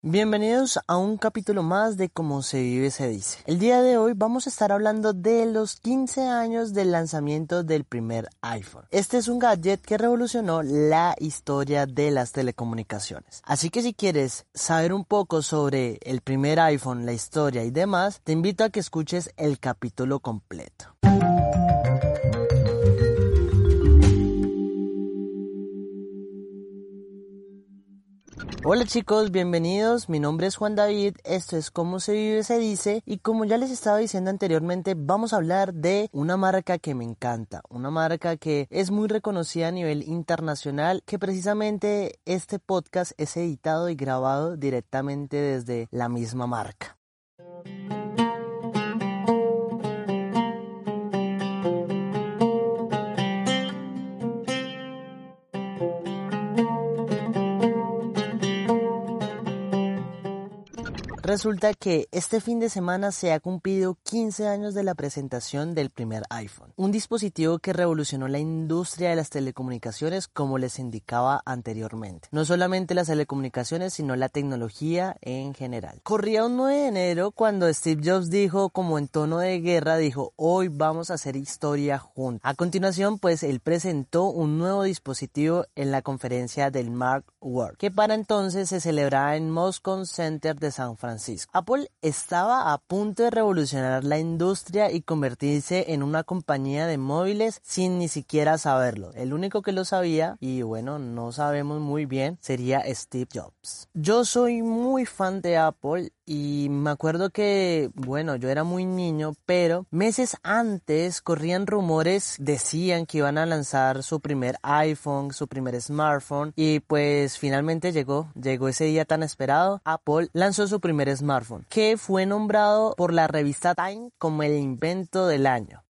Bienvenidos a un capítulo más de Cómo se vive se dice. El día de hoy vamos a estar hablando de los 15 años del lanzamiento del primer iPhone. Este es un gadget que revolucionó la historia de las telecomunicaciones. Así que si quieres saber un poco sobre el primer iPhone, la historia y demás, te invito a que escuches el capítulo completo. Hola chicos, bienvenidos. Mi nombre es Juan David. Esto es Cómo se vive se dice y como ya les estaba diciendo anteriormente, vamos a hablar de una marca que me encanta, una marca que es muy reconocida a nivel internacional, que precisamente este podcast es editado y grabado directamente desde la misma marca. Resulta que este fin de semana se ha cumplido 15 años de la presentación del primer iPhone, un dispositivo que revolucionó la industria de las telecomunicaciones como les indicaba anteriormente. No solamente las telecomunicaciones, sino la tecnología en general. Corría un 9 de enero cuando Steve Jobs dijo como en tono de guerra, dijo, hoy vamos a hacer historia juntos. A continuación, pues él presentó un nuevo dispositivo en la conferencia del Mark World, que para entonces se celebraba en Moscone Center de San Francisco Apple estaba a punto de revolucionar la industria y convertirse en una compañía de móviles sin ni siquiera saberlo. El único que lo sabía, y bueno, no sabemos muy bien, sería Steve Jobs. Yo soy muy fan de Apple y me acuerdo que, bueno, yo era muy niño, pero meses antes corrían rumores, decían que iban a lanzar su primer iPhone, su primer smartphone y pues finalmente llegó, llegó ese día tan esperado. Apple lanzó su primer smartphone, que fue nombrado por la revista Time como el invento del año.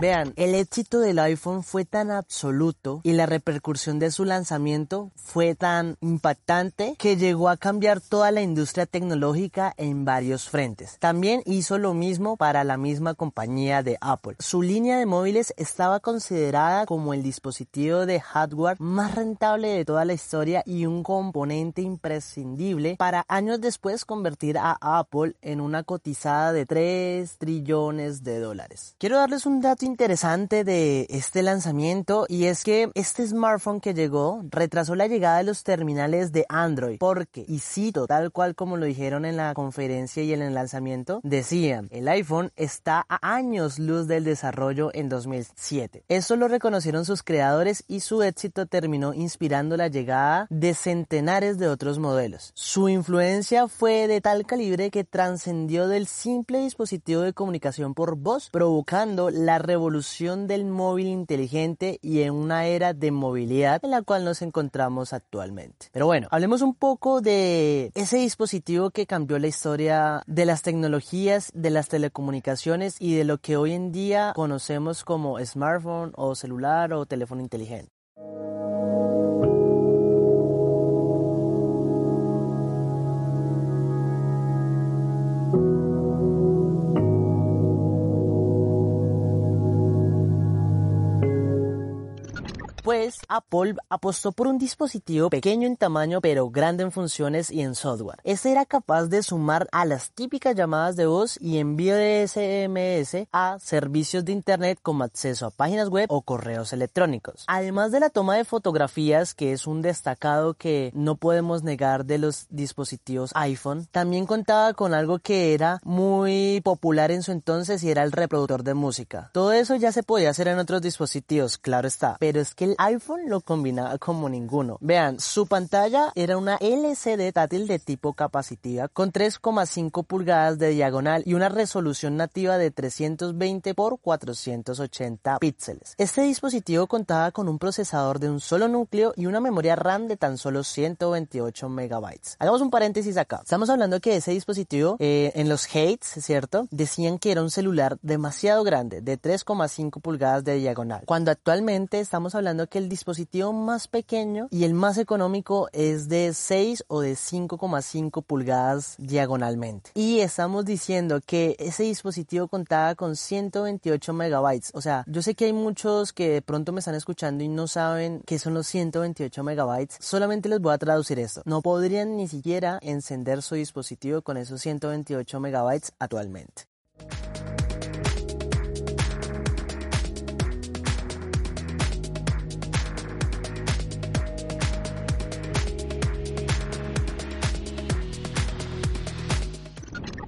Vean, el éxito del iPhone fue tan absoluto y la repercusión de su lanzamiento fue tan impactante que llegó a cambiar toda la industria tecnológica en varios frentes. También hizo lo mismo para la misma compañía de Apple. Su línea de móviles estaba considerada como el dispositivo de hardware más rentable de toda la historia y un componente imprescindible para años después convertir a Apple en una cotizada de 3 trillones de dólares. Quiero darles un dato interesante de este lanzamiento y es que este smartphone que llegó retrasó la llegada de los terminales de Android porque, y cito tal cual como lo dijeron en la conferencia y en el lanzamiento, decían, el iPhone está a años luz del desarrollo en 2007. Eso lo reconocieron sus creadores y su éxito terminó inspirando la llegada de centenares de otros modelos. Su influencia fue de tal calibre que trascendió del simple dispositivo de comunicación por voz, provocando la revolución evolución del móvil inteligente y en una era de movilidad en la cual nos encontramos actualmente. Pero bueno, hablemos un poco de ese dispositivo que cambió la historia de las tecnologías, de las telecomunicaciones y de lo que hoy en día conocemos como smartphone o celular o teléfono inteligente. Pues Apple apostó por un dispositivo pequeño en tamaño pero grande en funciones y en software. Este era capaz de sumar a las típicas llamadas de voz y envío de SMS a servicios de internet como acceso a páginas web o correos electrónicos. Además de la toma de fotografías, que es un destacado que no podemos negar de los dispositivos iPhone, también contaba con algo que era muy popular en su entonces y era el reproductor de música. Todo eso ya se podía hacer en otros dispositivos, claro está, pero es que el iPhone lo combinaba como ninguno. Vean, su pantalla era una LCD táctil de tipo capacitiva con 3,5 pulgadas de diagonal y una resolución nativa de 320 x 480 píxeles. Este dispositivo contaba con un procesador de un solo núcleo y una memoria RAM de tan solo 128 megabytes. Hagamos un paréntesis acá. Estamos hablando que ese dispositivo eh, en los hates, ¿cierto? Decían que era un celular demasiado grande, de 3,5 pulgadas de diagonal, cuando actualmente estamos hablando que el dispositivo más pequeño y el más económico es de 6 o de 5,5 pulgadas diagonalmente. Y estamos diciendo que ese dispositivo contaba con 128 megabytes. O sea, yo sé que hay muchos que de pronto me están escuchando y no saben qué son los 128 megabytes. Solamente les voy a traducir esto. No podrían ni siquiera encender su dispositivo con esos 128 megabytes actualmente.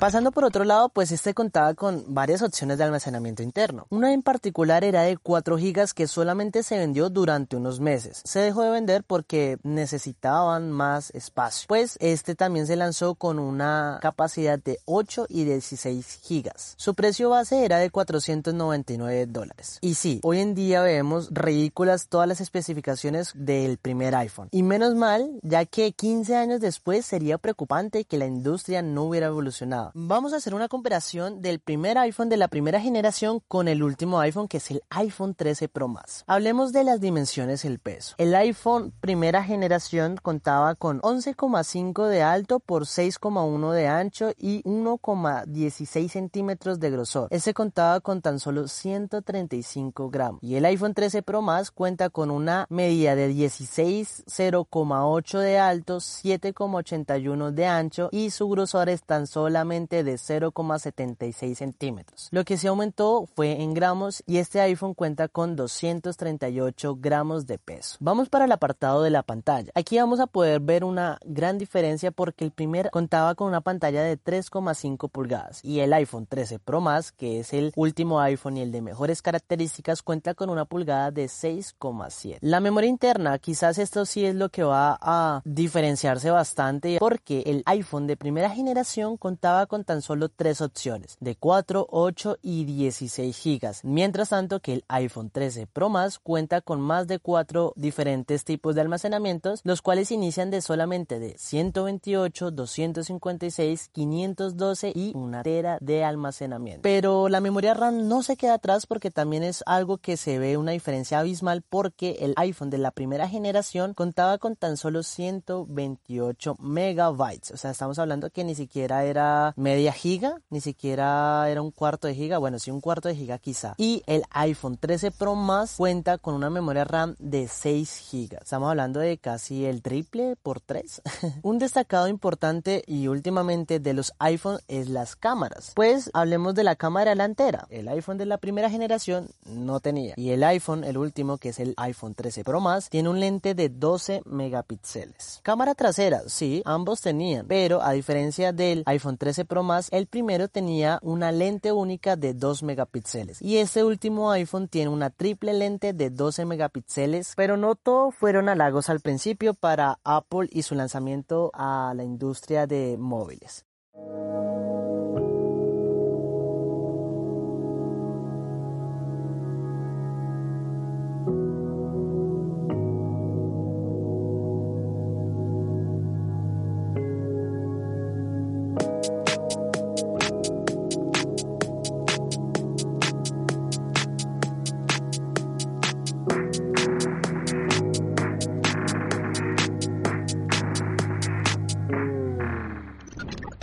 Pasando por otro lado, pues este contaba con varias opciones de almacenamiento interno. Una en particular era de 4 GB que solamente se vendió durante unos meses. Se dejó de vender porque necesitaban más espacio. Pues este también se lanzó con una capacidad de 8 y 16 GB. Su precio base era de 499 dólares. Y sí, hoy en día vemos ridículas todas las especificaciones del primer iPhone. Y menos mal, ya que 15 años después sería preocupante que la industria no hubiera evolucionado vamos a hacer una comparación del primer iPhone de la primera generación con el último iPhone que es el iPhone 13 Pro Max. Hablemos de las dimensiones el peso. El iPhone primera generación contaba con 11,5 de alto por 6,1 de ancho y 1,16 centímetros de grosor. Ese contaba con tan solo 135 gramos. Y el iPhone 13 Pro Max cuenta con una medida de 16,0,8 de alto, 7,81 de ancho y su grosor es tan solamente de 0,76 centímetros. Lo que se aumentó fue en gramos y este iPhone cuenta con 238 gramos de peso. Vamos para el apartado de la pantalla. Aquí vamos a poder ver una gran diferencia porque el primer contaba con una pantalla de 3,5 pulgadas y el iPhone 13 Pro Max, que es el último iPhone y el de mejores características, cuenta con una pulgada de 6,7. La memoria interna, quizás esto sí es lo que va a diferenciarse bastante porque el iPhone de primera generación contaba con tan solo tres opciones, de 4, 8 y 16 GB, mientras tanto que el iPhone 13 Pro Max cuenta con más de cuatro diferentes tipos de almacenamientos, los cuales inician de solamente de 128, 256, 512 y una tera de almacenamiento. Pero la memoria RAM no se queda atrás porque también es algo que se ve una diferencia abismal porque el iPhone de la primera generación contaba con tan solo 128 megabytes, o sea, estamos hablando que ni siquiera era media giga, ni siquiera era un cuarto de giga, bueno, sí un cuarto de giga quizá. Y el iPhone 13 Pro Max cuenta con una memoria RAM de 6 gigas. Estamos hablando de casi el triple por 3. un destacado importante y últimamente de los iPhone es las cámaras. Pues hablemos de la cámara delantera. El iPhone de la primera generación no tenía. Y el iPhone, el último, que es el iPhone 13 Pro Max, tiene un lente de 12 megapíxeles. Cámara trasera, sí, ambos tenían, pero a diferencia del iPhone 13 Pro Max, el primero tenía una lente única de 2 megapíxeles y este último iPhone tiene una triple lente de 12 megapíxeles, pero no todo fueron halagos al principio para Apple y su lanzamiento a la industria de móviles.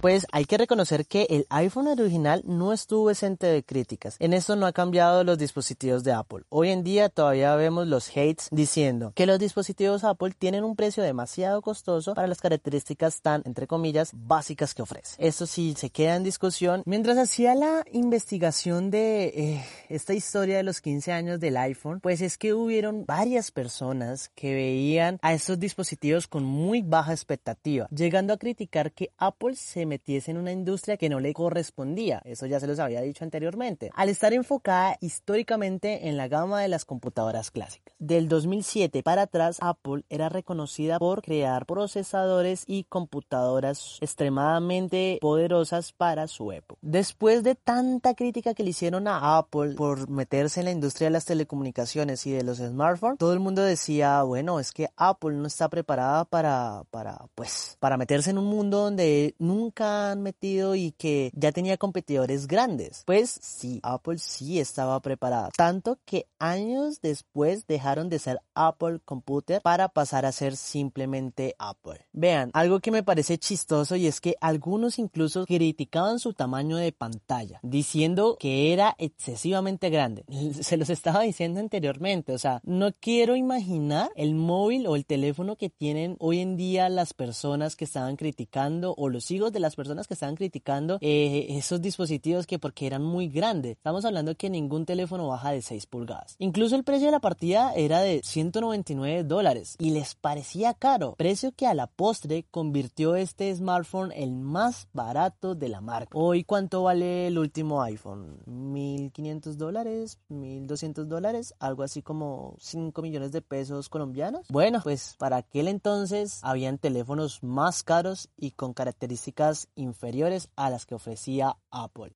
Pues hay que reconocer que el iPhone original no estuvo exento de críticas. En esto no ha cambiado los dispositivos de Apple. Hoy en día todavía vemos los hates diciendo que los dispositivos Apple tienen un precio demasiado costoso para las características tan, entre comillas, básicas que ofrece. Esto sí se queda en discusión. Mientras hacía la investigación de eh, esta historia de los 15 años del iPhone, pues es que hubieron varias personas que veían a estos dispositivos con muy baja expectativa, llegando a criticar que Apple se metiese en una industria que no le correspondía. Eso ya se los había dicho anteriormente. Al estar enfocada históricamente en la gama de las computadoras clásicas. Del 2007 para atrás, Apple era reconocida por crear procesadores y computadoras extremadamente poderosas para su época. Después de tanta crítica que le hicieron a Apple por meterse en la industria de las telecomunicaciones y de los smartphones, todo el mundo decía, bueno, es que Apple no está preparada para, para, pues, para meterse en un mundo donde nunca acá han metido y que ya tenía competidores grandes. Pues sí, Apple sí estaba preparada, tanto que años después dejaron de ser Apple Computer para pasar a ser simplemente Apple. Vean, algo que me parece chistoso y es que algunos incluso criticaban su tamaño de pantalla, diciendo que era excesivamente grande. Se los estaba diciendo anteriormente, o sea, no quiero imaginar el móvil o el teléfono que tienen hoy en día las personas que estaban criticando o los hijos de las personas que estaban criticando eh, esos dispositivos que porque eran muy grandes. Estamos hablando que ningún teléfono baja de 6 pulgadas. Incluso el precio de la partida era de 199 dólares y les parecía caro, precio que a la postre convirtió este smartphone el más barato de la marca. Hoy, ¿cuánto vale el último iPhone? ¿1500 dólares? ¿1200 dólares? Algo así como 5 millones de pesos colombianos. Bueno, pues para aquel entonces habían teléfonos más caros y con características inferiores a las que ofrecía Apple.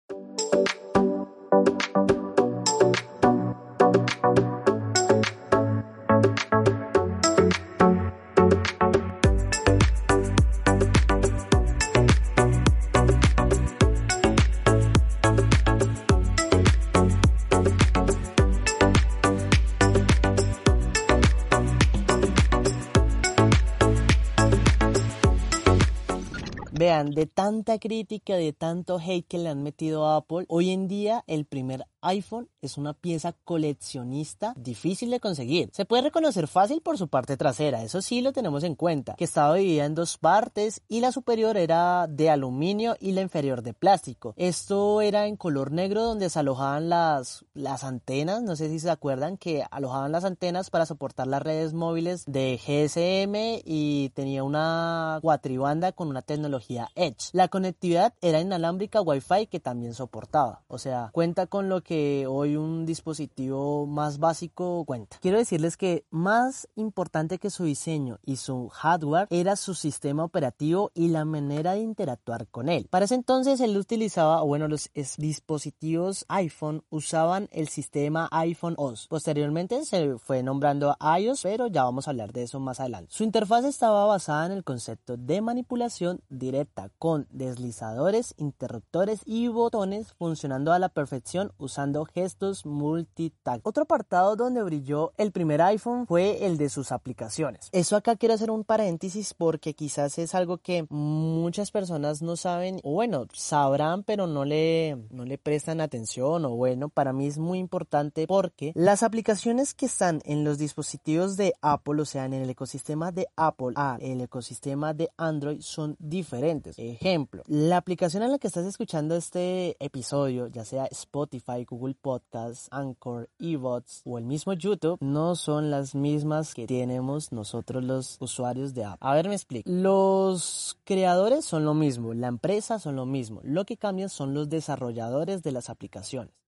De tanta crítica, de tanto hate que le han metido a Apple, hoy en día el primer iPhone es una pieza coleccionista difícil de conseguir. Se puede reconocer fácil por su parte trasera, eso sí lo tenemos en cuenta, que estaba dividida en dos partes y la superior era de aluminio y la inferior de plástico. Esto era en color negro donde se alojaban las, las antenas, no sé si se acuerdan que alojaban las antenas para soportar las redes móviles de GSM y tenía una cuatribanda con una tecnología Edge. La conectividad era inalámbrica Wi-Fi que también soportaba, o sea, cuenta con lo que hoy un dispositivo más básico cuenta. Quiero decirles que más importante que su diseño y su hardware era su sistema operativo y la manera de interactuar con él. Para ese entonces él utilizaba, bueno, los dispositivos iPhone usaban el sistema iPhone OS. Posteriormente se fue nombrando iOS, pero ya vamos a hablar de eso más adelante. Su interfaz estaba basada en el concepto de manipulación directa con deslizadores, interruptores y botones funcionando a la perfección usando gestos multitouch. Otro apartado donde brilló el primer iPhone fue el de sus aplicaciones. Eso acá quiero hacer un paréntesis porque quizás es algo que muchas personas no saben o bueno, sabrán pero no le, no le prestan atención o bueno, para mí es muy importante porque las aplicaciones que están en los dispositivos de Apple, o sea, en el ecosistema de Apple a el ecosistema de Android son diferentes. Ejemplo, la aplicación en la que estás escuchando este episodio, ya sea Spotify, Google Podcasts, Anchor, eBots o el mismo YouTube no son las mismas que tenemos nosotros los usuarios de Apple. A ver, me explico. Los creadores son lo mismo, la empresa son lo mismo. Lo que cambian son los desarrolladores de las aplicaciones.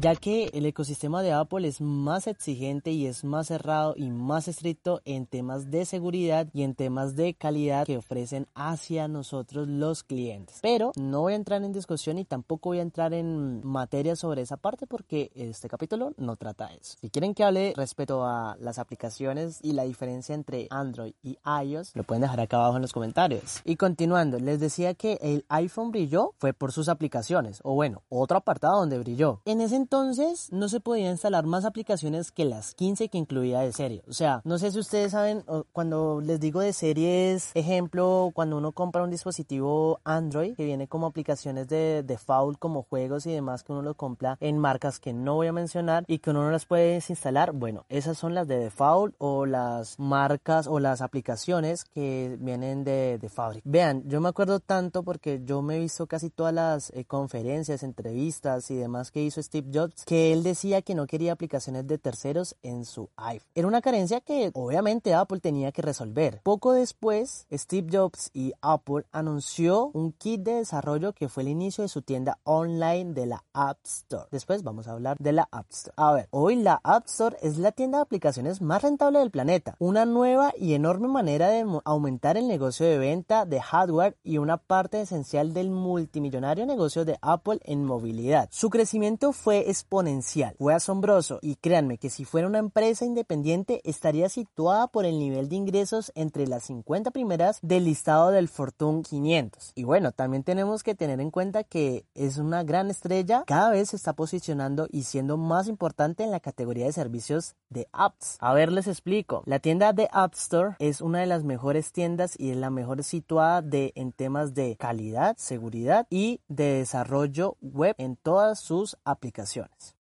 Ya que el ecosistema de Apple es más exigente y es más cerrado y más estricto en temas de seguridad y en temas de calidad que ofrecen hacia nosotros los clientes. Pero no voy a entrar en discusión y tampoco voy a entrar en materia sobre esa parte porque este capítulo no trata eso. Si quieren que hable respecto a las aplicaciones y la diferencia entre Android y iOS, lo pueden dejar acá abajo en los comentarios. Y continuando, les decía que el iPhone brilló fue por sus aplicaciones, o bueno, otro apartado donde brilló. En ese entonces no se podía instalar más aplicaciones que las 15 que incluía de serie. O sea, no sé si ustedes saben, cuando les digo de series, ejemplo, cuando uno compra un dispositivo Android que viene como aplicaciones de default, como juegos y demás, que uno lo compra en marcas que no voy a mencionar y que uno no las puede instalar. Bueno, esas son las de default o las marcas o las aplicaciones que vienen de, de fábrica. Vean, yo me acuerdo tanto porque yo me he visto casi todas las eh, conferencias, entrevistas y demás que hizo Steve Steve Jobs que él decía que no quería aplicaciones de terceros en su iPhone. Era una carencia que obviamente Apple tenía que resolver. Poco después, Steve Jobs y Apple anunció un kit de desarrollo que fue el inicio de su tienda online de la App Store. Después vamos a hablar de la App Store. A ver, hoy la App Store es la tienda de aplicaciones más rentable del planeta. Una nueva y enorme manera de aumentar el negocio de venta de hardware y una parte esencial del multimillonario negocio de Apple en movilidad. Su crecimiento fue exponencial, fue asombroso y créanme que si fuera una empresa independiente estaría situada por el nivel de ingresos entre las 50 primeras del listado del Fortune 500. Y bueno, también tenemos que tener en cuenta que es una gran estrella, cada vez se está posicionando y siendo más importante en la categoría de servicios de apps. A ver, les explico. La tienda de App Store es una de las mejores tiendas y es la mejor situada de en temas de calidad, seguridad y de desarrollo web en todas sus aplicaciones ocasiones.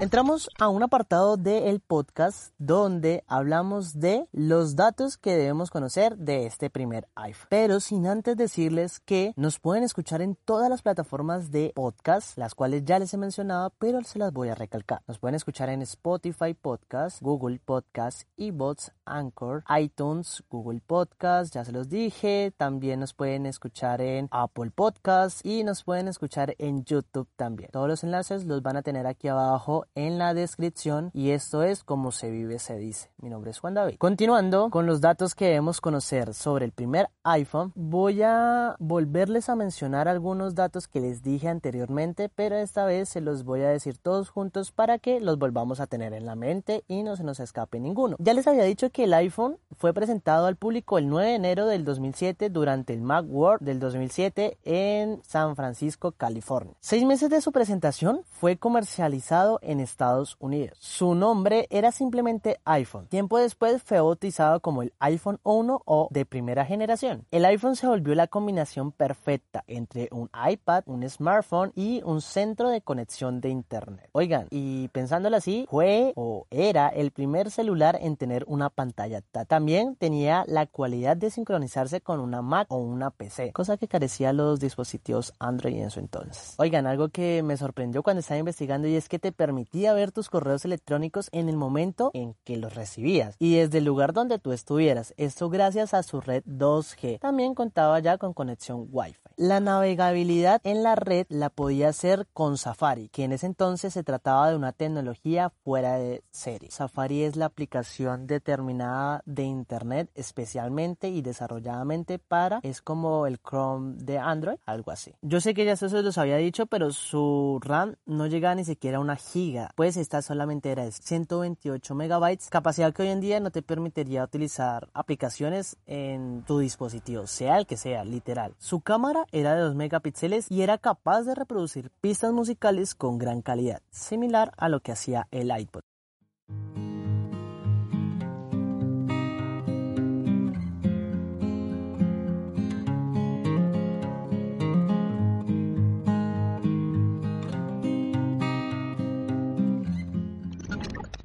Entramos a un apartado del podcast donde hablamos de los datos que debemos conocer de este primer iPhone. Pero sin antes decirles que nos pueden escuchar en todas las plataformas de podcast, las cuales ya les he mencionado, pero se las voy a recalcar. Nos pueden escuchar en Spotify Podcast, Google Podcast, eBots, Anchor, iTunes, Google Podcast, ya se los dije. También nos pueden escuchar en Apple Podcast y nos pueden escuchar en YouTube también. Todos los enlaces los van a tener aquí abajo en la descripción y esto es como se vive se dice. Mi nombre es Juan David. Continuando con los datos que debemos conocer sobre el primer iPhone, voy a volverles a mencionar algunos datos que les dije anteriormente, pero esta vez se los voy a decir todos juntos para que los volvamos a tener en la mente y no se nos escape ninguno. Ya les había dicho que el iPhone fue presentado al público el 9 de enero del 2007 durante el Macworld del 2007 en San Francisco, California. Seis meses de su presentación fue comercializado en Estados Unidos. Su nombre era simplemente iPhone. Tiempo después fue bautizado como el iPhone 1 o de primera generación. El iPhone se volvió la combinación perfecta entre un iPad, un smartphone y un centro de conexión de internet. Oigan, y pensándolo así, fue o era el primer celular en tener una pantalla También tenía la cualidad de sincronizarse con una Mac o una PC, cosa que carecía los dispositivos Android en su entonces. Oigan, algo que me sorprendió cuando estaba investigando y es que te permitía ver tus correos electrónicos en el momento en que los recibías y desde el lugar donde tú estuvieras. Esto gracias a su red 2G. También contaba ya con conexión Wi-Fi. La navegabilidad en la red la podía hacer con Safari, que en ese entonces se trataba de una tecnología fuera de serie. Safari es la aplicación determinada de Internet especialmente y desarrolladamente para, es como el Chrome de Android, algo así. Yo sé que ya eso se los había dicho, pero su RAM no llegaba ni siquiera a una giga pues esta solamente era de 128 megabytes, capacidad que hoy en día no te permitiría utilizar aplicaciones en tu dispositivo, sea el que sea, literal. Su cámara era de 2 megapíxeles y era capaz de reproducir pistas musicales con gran calidad, similar a lo que hacía el iPod.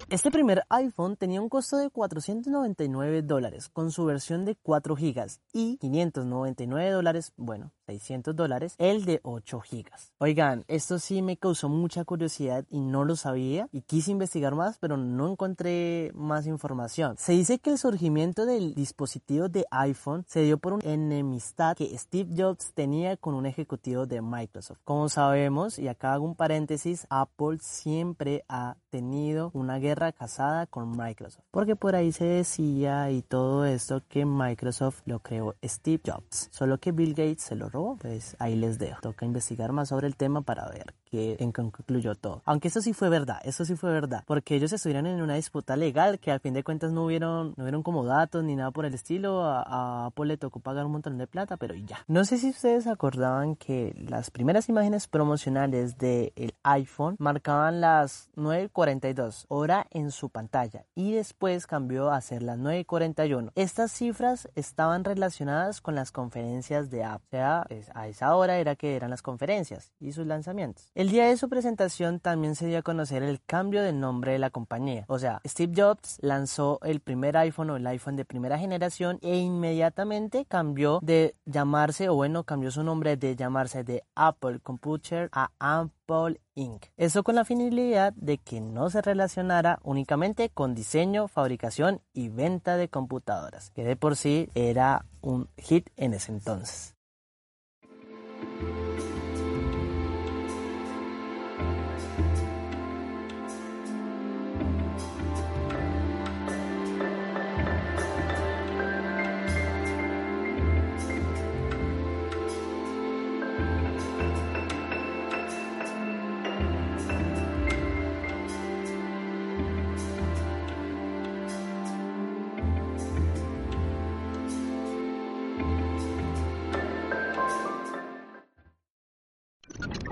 Este primer iPhone tenía un costo de 499 dólares con su versión de 4 GB y 599 dólares, bueno, 600 dólares, el de 8 gigas. Oigan, esto sí me causó mucha curiosidad y no lo sabía y quise investigar más, pero no encontré más información. Se dice que el surgimiento del dispositivo de iPhone se dio por una enemistad que Steve Jobs tenía con un ejecutivo de Microsoft. Como sabemos, y acá hago un paréntesis, Apple siempre ha tenido una guerra casada con Microsoft, porque por ahí se decía y todo esto que Microsoft lo creó Steve Jobs, solo que Bill Gates se lo pues ahí les dejo. Toca investigar más sobre el tema para ver qué en concluyó todo. Aunque eso sí fue verdad, eso sí fue verdad, porque ellos estuvieron en una disputa legal que al fin de cuentas no hubieron, no hubieron como datos ni nada por el estilo. A, Apple le tocó pagar un montón de plata, pero ya. No sé si ustedes acordaban que las primeras imágenes promocionales del iPhone marcaban las 9.42 hora en su pantalla y después cambió a ser las 9.41. Estas cifras estaban relacionadas con las conferencias de Apple. O sea, a esa hora era que eran las conferencias y sus lanzamientos. El día de su presentación también se dio a conocer el cambio del nombre de la compañía. O sea, Steve Jobs lanzó el primer iPhone o el iPhone de primera generación e inmediatamente cambió de llamarse, o bueno, cambió su nombre de llamarse de Apple Computer a Apple Inc. Eso con la finalidad de que no se relacionara únicamente con diseño, fabricación y venta de computadoras, que de por sí era un hit en ese entonces.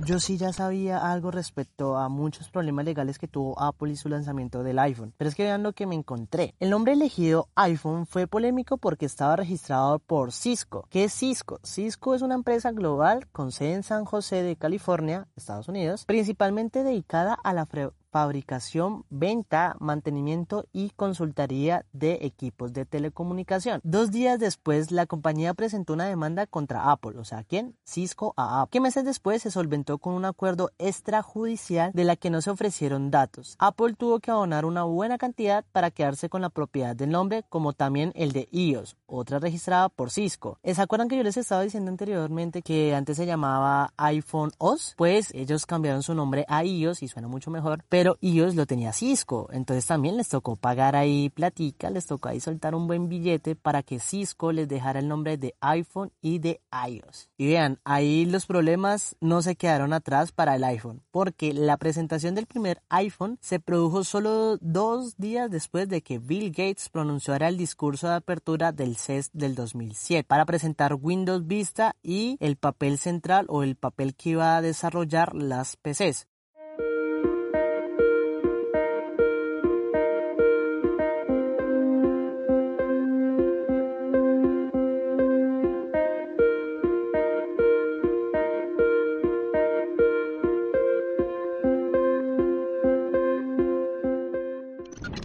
Yo sí ya sabía algo respecto a muchos problemas legales que tuvo Apple y su lanzamiento del iPhone, pero es que vean lo que me encontré. El nombre elegido iPhone fue polémico porque estaba registrado por Cisco. ¿Qué es Cisco? Cisco es una empresa global con sede en San José de California, Estados Unidos, principalmente dedicada a la fabricación, venta, mantenimiento y consultoría de equipos de telecomunicación. Dos días después, la compañía presentó una demanda contra Apple, o sea, ¿quién? Cisco a Apple, que meses después se solventó con un acuerdo extrajudicial de la que no se ofrecieron datos. Apple tuvo que abonar una buena cantidad para quedarse con la propiedad del nombre, como también el de iOS, otra registrada por Cisco. ¿Se acuerdan que yo les estaba diciendo anteriormente que antes se llamaba iPhone OS? Pues ellos cambiaron su nombre a iOS y suena mucho mejor, pero pero ellos lo tenía Cisco, entonces también les tocó pagar ahí platica, les tocó ahí soltar un buen billete para que Cisco les dejara el nombre de iPhone y de iOS. Y vean, ahí los problemas no se quedaron atrás para el iPhone, porque la presentación del primer iPhone se produjo solo dos días después de que Bill Gates pronunciara el discurso de apertura del CES del 2007 para presentar Windows Vista y el papel central o el papel que iba a desarrollar las PCs.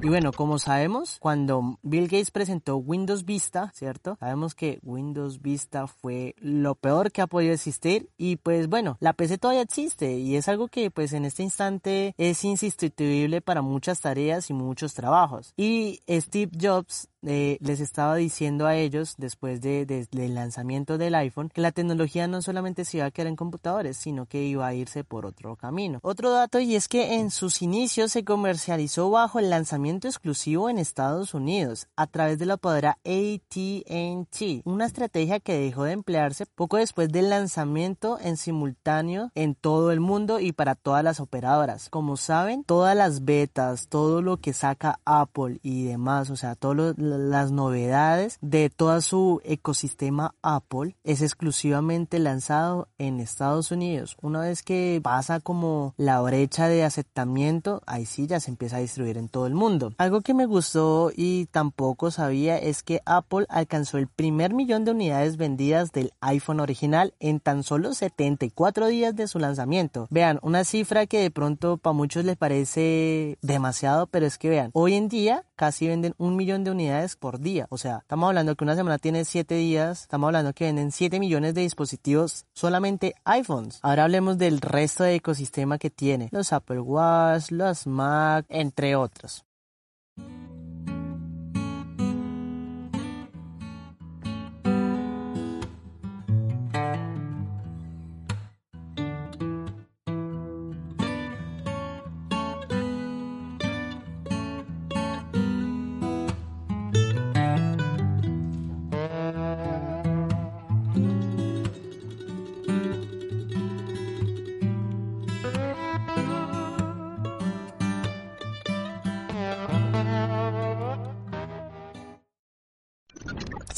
Y bueno, como sabemos, cuando Bill Gates presentó Windows Vista, ¿cierto? Sabemos que Windows Vista fue lo peor que ha podido existir y pues bueno, la PC todavía existe y es algo que pues en este instante es insustituible para muchas tareas y muchos trabajos. Y Steve Jobs eh, les estaba diciendo a ellos después de, del lanzamiento del iPhone que la tecnología no solamente se iba a quedar en computadores, sino que iba a irse por otro camino. Otro dato y es que en sus inicios se comercializó bajo el lanzamiento exclusivo en Estados Unidos a través de la poderosa AT&T, una estrategia que dejó de emplearse poco después del lanzamiento en simultáneo en todo el mundo y para todas las operadoras. Como saben, todas las betas, todo lo que saca Apple y demás, o sea, todo lo las novedades de todo su ecosistema Apple es exclusivamente lanzado en Estados Unidos. Una vez que pasa como la brecha de aceptamiento, ahí sí ya se empieza a distribuir en todo el mundo. Algo que me gustó y tampoco sabía es que Apple alcanzó el primer millón de unidades vendidas del iPhone original en tan solo 74 días de su lanzamiento. Vean, una cifra que de pronto para muchos les parece demasiado, pero es que vean, hoy en día casi venden un millón de unidades por día. O sea, estamos hablando que una semana tiene 7 días, estamos hablando que venden 7 millones de dispositivos solamente iPhones. Ahora hablemos del resto de ecosistema que tiene, los Apple Watch, los Mac, entre otros.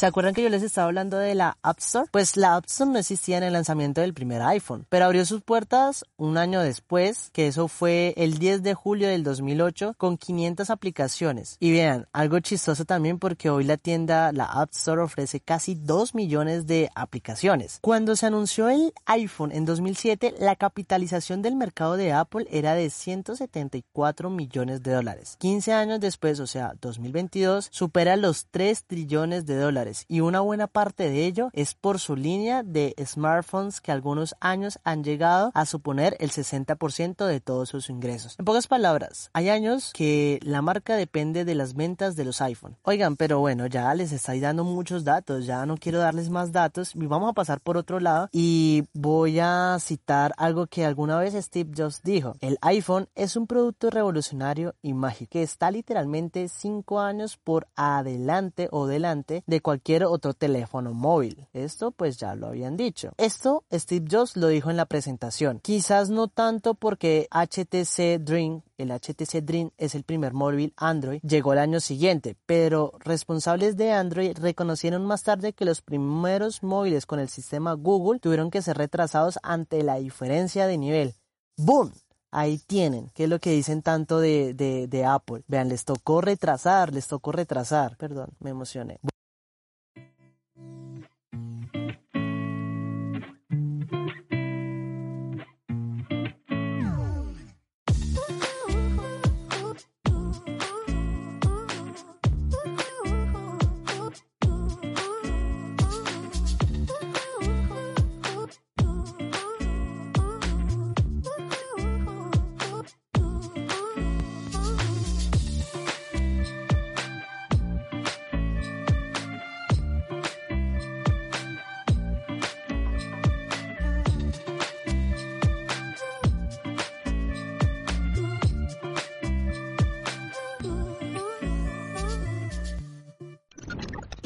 ¿Se acuerdan que yo les estaba hablando de la App Store? Pues la App Store no existía en el lanzamiento del primer iPhone, pero abrió sus puertas un año después, que eso fue el 10 de julio del 2008, con 500 aplicaciones. Y vean, algo chistoso también porque hoy la tienda, la App Store ofrece casi 2 millones de aplicaciones. Cuando se anunció el iPhone en 2007, la capitalización del mercado de Apple era de 174 millones de dólares. 15 años después, o sea, 2022, supera los 3 trillones de dólares y una buena parte de ello es por su línea de smartphones que algunos años han llegado a suponer el 60% de todos sus ingresos. En pocas palabras, hay años que la marca depende de las ventas de los iPhone. Oigan, pero bueno, ya les estoy dando muchos datos, ya no quiero darles más datos y vamos a pasar por otro lado y voy a citar algo que alguna vez Steve Jobs dijo. El iPhone es un producto revolucionario y mágico que está literalmente 5 años por adelante o delante de cualquier otro teléfono móvil. Esto pues ya lo habían dicho. Esto Steve Jobs lo dijo en la presentación. Quizás no tanto porque HTC Dream el HTC Dream es el primer móvil Android, llegó el año siguiente, pero responsables de Android reconocieron más tarde que los primeros móviles con el sistema Google tuvieron que ser retrasados ante la diferencia de nivel. ¡Boom! Ahí tienen, que es lo que dicen tanto de, de, de Apple. Vean, les tocó retrasar, les tocó retrasar. Perdón, me emocioné.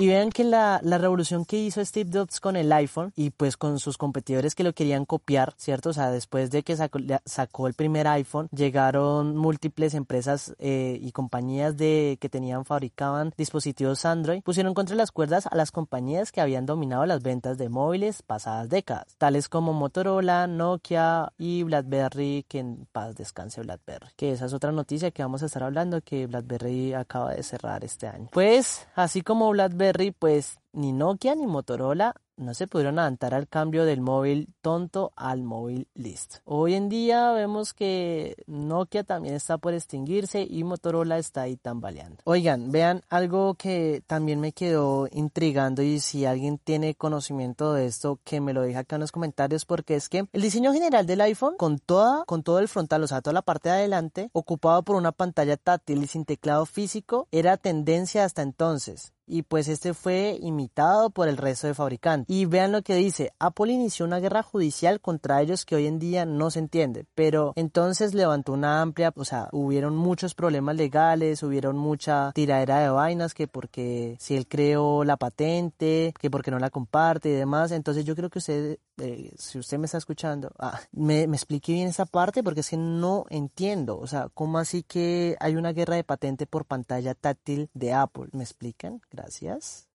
Y vean que la, la, revolución que hizo Steve Jobs con el iPhone y pues con sus competidores que lo querían copiar, ¿cierto? O sea, después de que sacó, sacó el primer iPhone, llegaron múltiples empresas eh, y compañías de que tenían, fabricaban dispositivos Android, pusieron contra las cuerdas a las compañías que habían dominado las ventas de móviles pasadas décadas, tales como Motorola, Nokia y BlackBerry, que en paz descanse BlackBerry. Que esa es otra noticia que vamos a estar hablando, que BlackBerry acaba de cerrar este año. Pues, así como BlackBerry pues ni Nokia ni Motorola no se pudieron adaptar al cambio del móvil tonto al móvil list. Hoy en día vemos que Nokia también está por extinguirse y Motorola está ahí tambaleando. Oigan, vean algo que también me quedó intrigando y si alguien tiene conocimiento de esto que me lo deja acá en los comentarios porque es que el diseño general del iPhone con toda con todo el frontal, o sea, toda la parte de adelante ocupado por una pantalla táctil y sin teclado físico era tendencia hasta entonces y pues este fue imitado por el resto de fabricantes. Y vean lo que dice, Apple inició una guerra judicial contra ellos que hoy en día no se entiende, pero entonces levantó una amplia, o sea, hubieron muchos problemas legales, hubieron mucha tiradera de vainas que porque si él creó la patente, que porque no la comparte y demás, entonces yo creo que usted, eh, si usted me está escuchando, ah, me, me explique bien esa parte porque es que no entiendo, o sea, ¿cómo así que hay una guerra de patente por pantalla táctil de Apple? ¿Me explican? Gracias.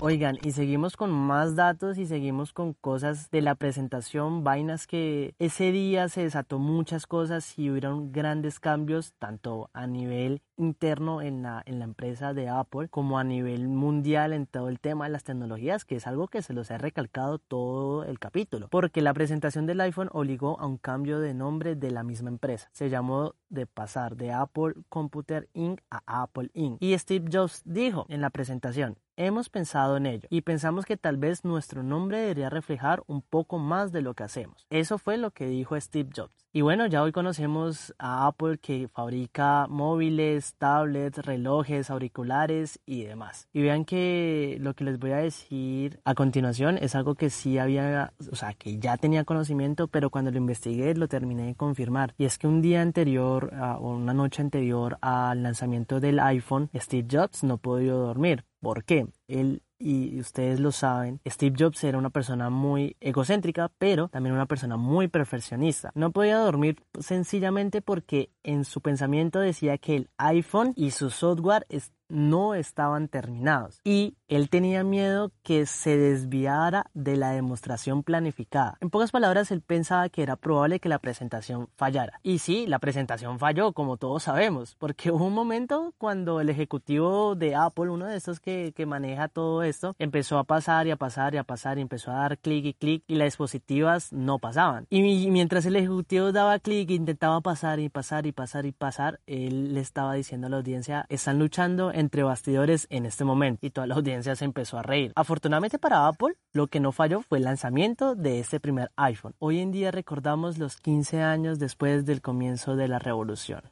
Oigan, y seguimos con más datos y seguimos con cosas de la presentación, vainas que ese día se desató muchas cosas y hubieron grandes cambios tanto a nivel interno en la, en la empresa de Apple como a nivel mundial en todo el tema de las tecnologías, que es algo que se los ha recalcado todo el capítulo, porque la presentación del iPhone obligó a un cambio de nombre de la misma empresa. Se llamó de pasar de Apple Computer Inc. a Apple Inc. Y Steve Jobs dijo en la presentación, Hemos pensado en ello y pensamos que tal vez nuestro nombre debería reflejar un poco más de lo que hacemos. Eso fue lo que dijo Steve Jobs. Y bueno, ya hoy conocemos a Apple que fabrica móviles, tablets, relojes, auriculares y demás. Y vean que lo que les voy a decir a continuación es algo que sí había, o sea, que ya tenía conocimiento, pero cuando lo investigué lo terminé de confirmar. Y es que un día anterior o una noche anterior al lanzamiento del iPhone, Steve Jobs no podía dormir. ¿Por qué? Él y ustedes lo saben, Steve Jobs era una persona muy egocéntrica, pero también una persona muy perfeccionista. No podía dormir sencillamente porque en su pensamiento decía que el iPhone y su software no estaban terminados y él tenía miedo que se desviara de la demostración planificada. En pocas palabras, él pensaba que era probable que la presentación fallara. Y sí, la presentación falló, como todos sabemos, porque hubo un momento cuando el ejecutivo de Apple, uno de estos que, que maneja todo esto, empezó a pasar y a pasar y a pasar y empezó a dar clic y clic y las dispositivas no pasaban. Y mientras el ejecutivo daba clic intentaba pasar y pasar y pasar y pasar, él le estaba diciendo a la audiencia, están luchando entre bastidores en este momento y toda la audiencia se empezó a reír. Afortunadamente para Apple, lo que no falló fue el lanzamiento de este primer iPhone. Hoy en día recordamos los 15 años después del comienzo de la revolución.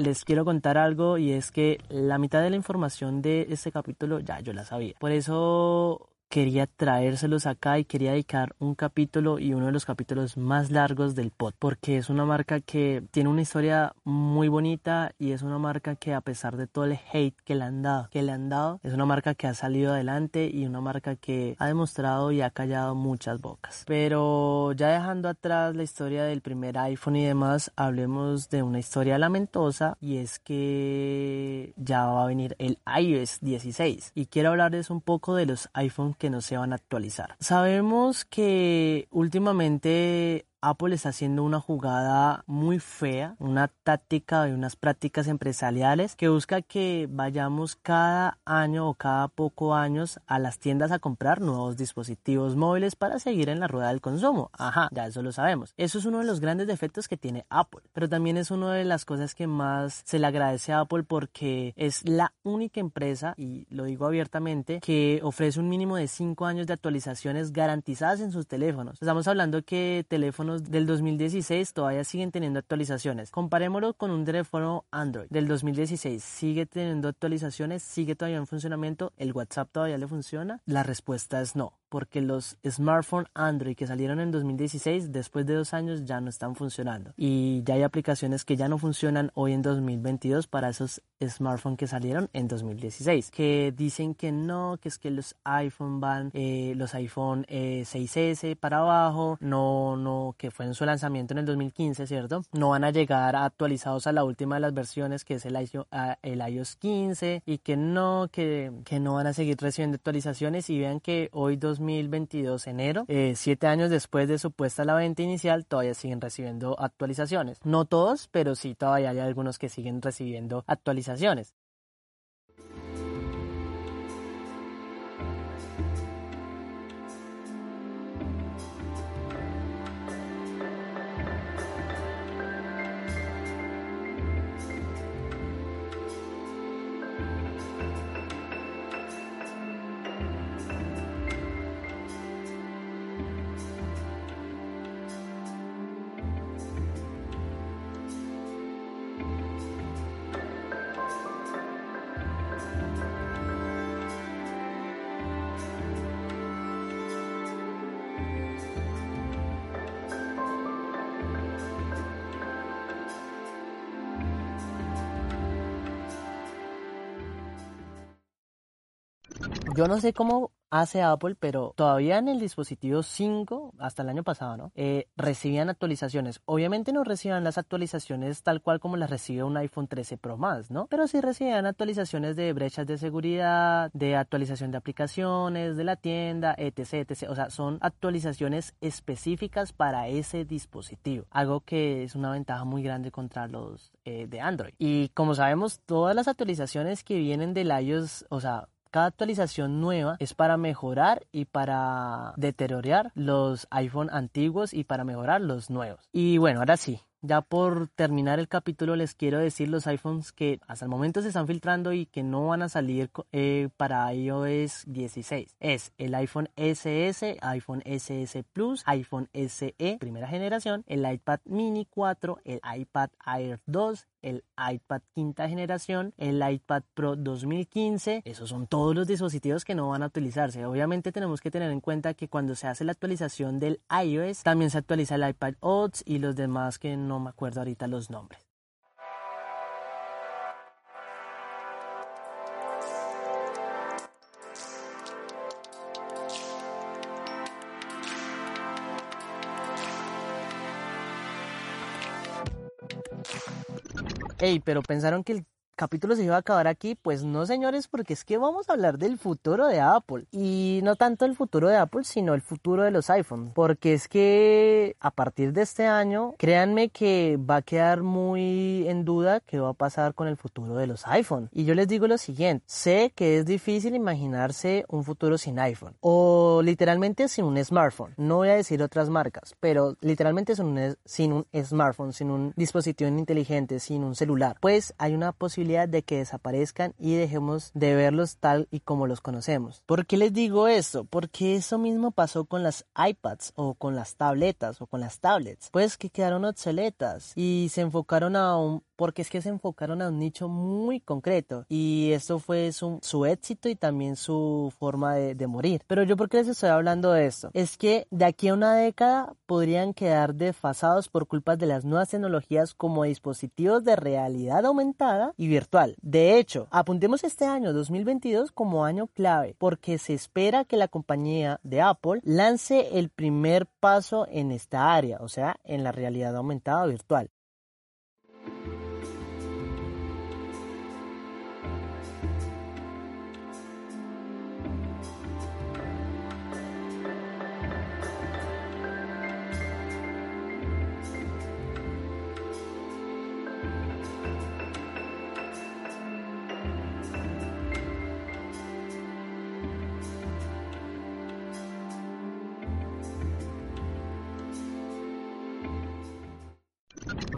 Les quiero contar algo y es que la mitad de la información de este capítulo ya yo la sabía. Por eso quería traérselos acá y quería dedicar un capítulo y uno de los capítulos más largos del pod porque es una marca que tiene una historia muy bonita y es una marca que a pesar de todo el hate que le han dado, que le han dado, es una marca que ha salido adelante y una marca que ha demostrado y ha callado muchas bocas. Pero ya dejando atrás la historia del primer iPhone y demás, hablemos de una historia lamentosa y es que ya va a venir el iOS 16 y quiero hablarles un poco de los iPhone que no se van a actualizar. Sabemos que últimamente Apple está haciendo una jugada muy fea, una táctica y unas prácticas empresariales que busca que vayamos cada año o cada poco años a las tiendas a comprar nuevos dispositivos móviles para seguir en la rueda del consumo. Ajá, ya eso lo sabemos. Eso es uno de los grandes defectos que tiene Apple, pero también es una de las cosas que más se le agradece a Apple porque es la única empresa, y lo digo abiertamente, que ofrece un mínimo de 5 años de actualizaciones garantizadas en sus teléfonos. Estamos hablando que teléfonos del 2016 todavía siguen teniendo actualizaciones. Comparémoslo con un teléfono Android del 2016. ¿Sigue teniendo actualizaciones? ¿Sigue todavía en funcionamiento? ¿El WhatsApp todavía le funciona? La respuesta es no porque los smartphones Android que salieron en 2016 después de dos años ya no están funcionando. Y ya hay aplicaciones que ya no funcionan hoy en 2022 para esos smartphones que salieron en 2016 que dicen que no que es que los iPhone van eh, los iPhone 6S eh, para abajo no no que fue en su lanzamiento en el 2015 cierto no van a llegar actualizados a la última de las versiones que es el iOS, el iOS 15 y que no que, que no van a seguir recibiendo actualizaciones. Y vean que hoy dos 2022 enero, eh, siete años después de su puesta a la venta inicial, todavía siguen recibiendo actualizaciones. No todos, pero sí todavía hay algunos que siguen recibiendo actualizaciones. Yo no sé cómo hace Apple, pero todavía en el dispositivo 5, hasta el año pasado, ¿no? Eh, recibían actualizaciones. Obviamente no recibían las actualizaciones tal cual como las recibe un iPhone 13 Pro más, ¿no? Pero sí recibían actualizaciones de brechas de seguridad, de actualización de aplicaciones, de la tienda, etc, etc. O sea, son actualizaciones específicas para ese dispositivo. Algo que es una ventaja muy grande contra los eh, de Android. Y como sabemos, todas las actualizaciones que vienen del iOS, o sea, cada actualización nueva es para mejorar y para deteriorar los iPhone antiguos y para mejorar los nuevos. Y bueno, ahora sí, ya por terminar el capítulo les quiero decir los iPhones que hasta el momento se están filtrando y que no van a salir eh, para iOS 16. Es el iPhone SS, iPhone SS Plus, iPhone SE primera generación, el iPad mini 4, el iPad Air 2, el iPad quinta generación, el iPad Pro 2015. Esos son todos los dispositivos que no van a utilizarse. Obviamente tenemos que tener en cuenta que cuando se hace la actualización del iOS, también se actualiza el iPad OS y los demás que no me acuerdo ahorita los nombres. Ey, pero pensaron que el capítulo se iba a acabar aquí, pues no señores, porque es que vamos a hablar del futuro de Apple. Y no tanto el futuro de Apple, sino el futuro de los iPhones. Porque es que a partir de este año, créanme que va a quedar muy en duda qué va a pasar con el futuro de los iPhones. Y yo les digo lo siguiente, sé que es difícil imaginarse un futuro sin iPhone. O literalmente sin un smartphone. No voy a decir otras marcas, pero literalmente sin un, sin un smartphone, sin un dispositivo inteligente, sin un celular. Pues hay una posibilidad de que desaparezcan y dejemos de verlos tal y como los conocemos. ¿Por qué les digo esto? Porque eso mismo pasó con las iPads o con las tabletas o con las tablets, pues que quedaron obsoletas y se enfocaron a un porque es que se enfocaron a un nicho muy concreto y esto fue su, su éxito y también su forma de, de, morir. Pero yo por qué les estoy hablando de esto? Es que de aquí a una década podrían quedar desfasados por culpa de las nuevas tecnologías como dispositivos de realidad aumentada y virtual. De hecho, apuntemos este año 2022 como año clave porque se espera que la compañía de Apple lance el primer paso en esta área, o sea, en la realidad aumentada virtual.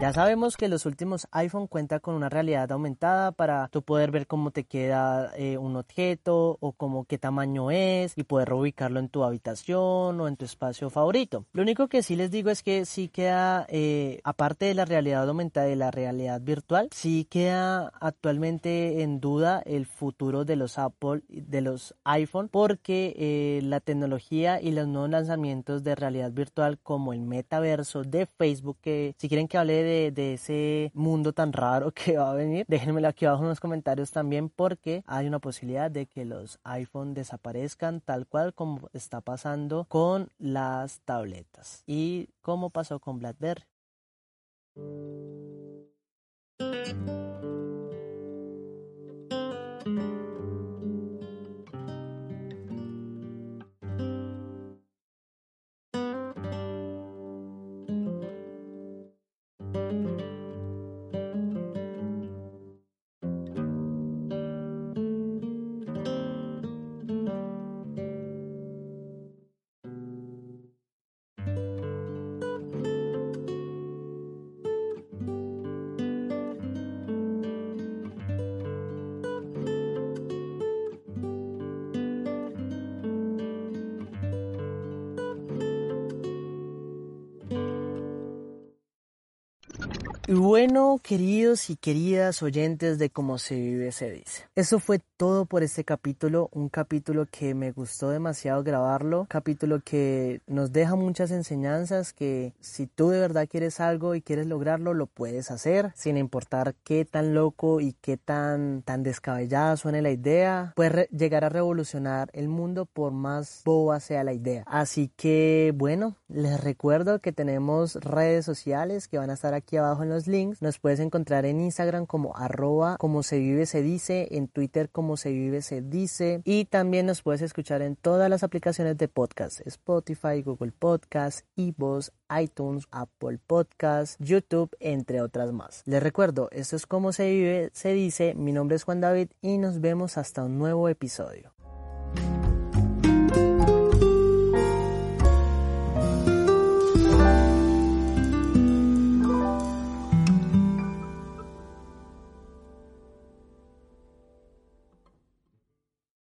Ya sabemos que los últimos iPhone cuentan con una realidad aumentada para tú poder ver cómo te queda eh, un objeto o cómo qué tamaño es y poder ubicarlo en tu habitación o en tu espacio favorito. Lo único que sí les digo es que sí queda, eh, aparte de la realidad aumentada y la realidad virtual, sí queda actualmente en duda el futuro de los Apple, de los iPhone, porque eh, la tecnología y los nuevos lanzamientos de realidad virtual como el metaverso de Facebook, que si quieren que hable de de, ese mundo tan raro que va a venir, déjenmelo aquí abajo en los comentarios también porque hay una posibilidad de que los iPhone desaparezcan tal cual como está pasando con las tabletas y como pasó con BlackBerry. Y bueno, queridos y queridas oyentes de cómo se vive se dice. Eso fue todo por este capítulo, un capítulo que me gustó demasiado grabarlo, capítulo que nos deja muchas enseñanzas que si tú de verdad quieres algo y quieres lograrlo, lo puedes hacer, sin importar qué tan loco y qué tan, tan descabellada suene la idea, puedes llegar a revolucionar el mundo por más boba sea la idea. Así que bueno, les recuerdo que tenemos redes sociales que van a estar aquí abajo en los links, nos puedes encontrar en Instagram como arroba como se vive se dice, en Twitter como se vive se dice y también nos puedes escuchar en todas las aplicaciones de podcast, Spotify, Google Podcast, iVoox, iTunes, Apple Podcast, YouTube, entre otras más. Les recuerdo, esto es como se vive, se dice, mi nombre es Juan David y nos vemos hasta un nuevo episodio.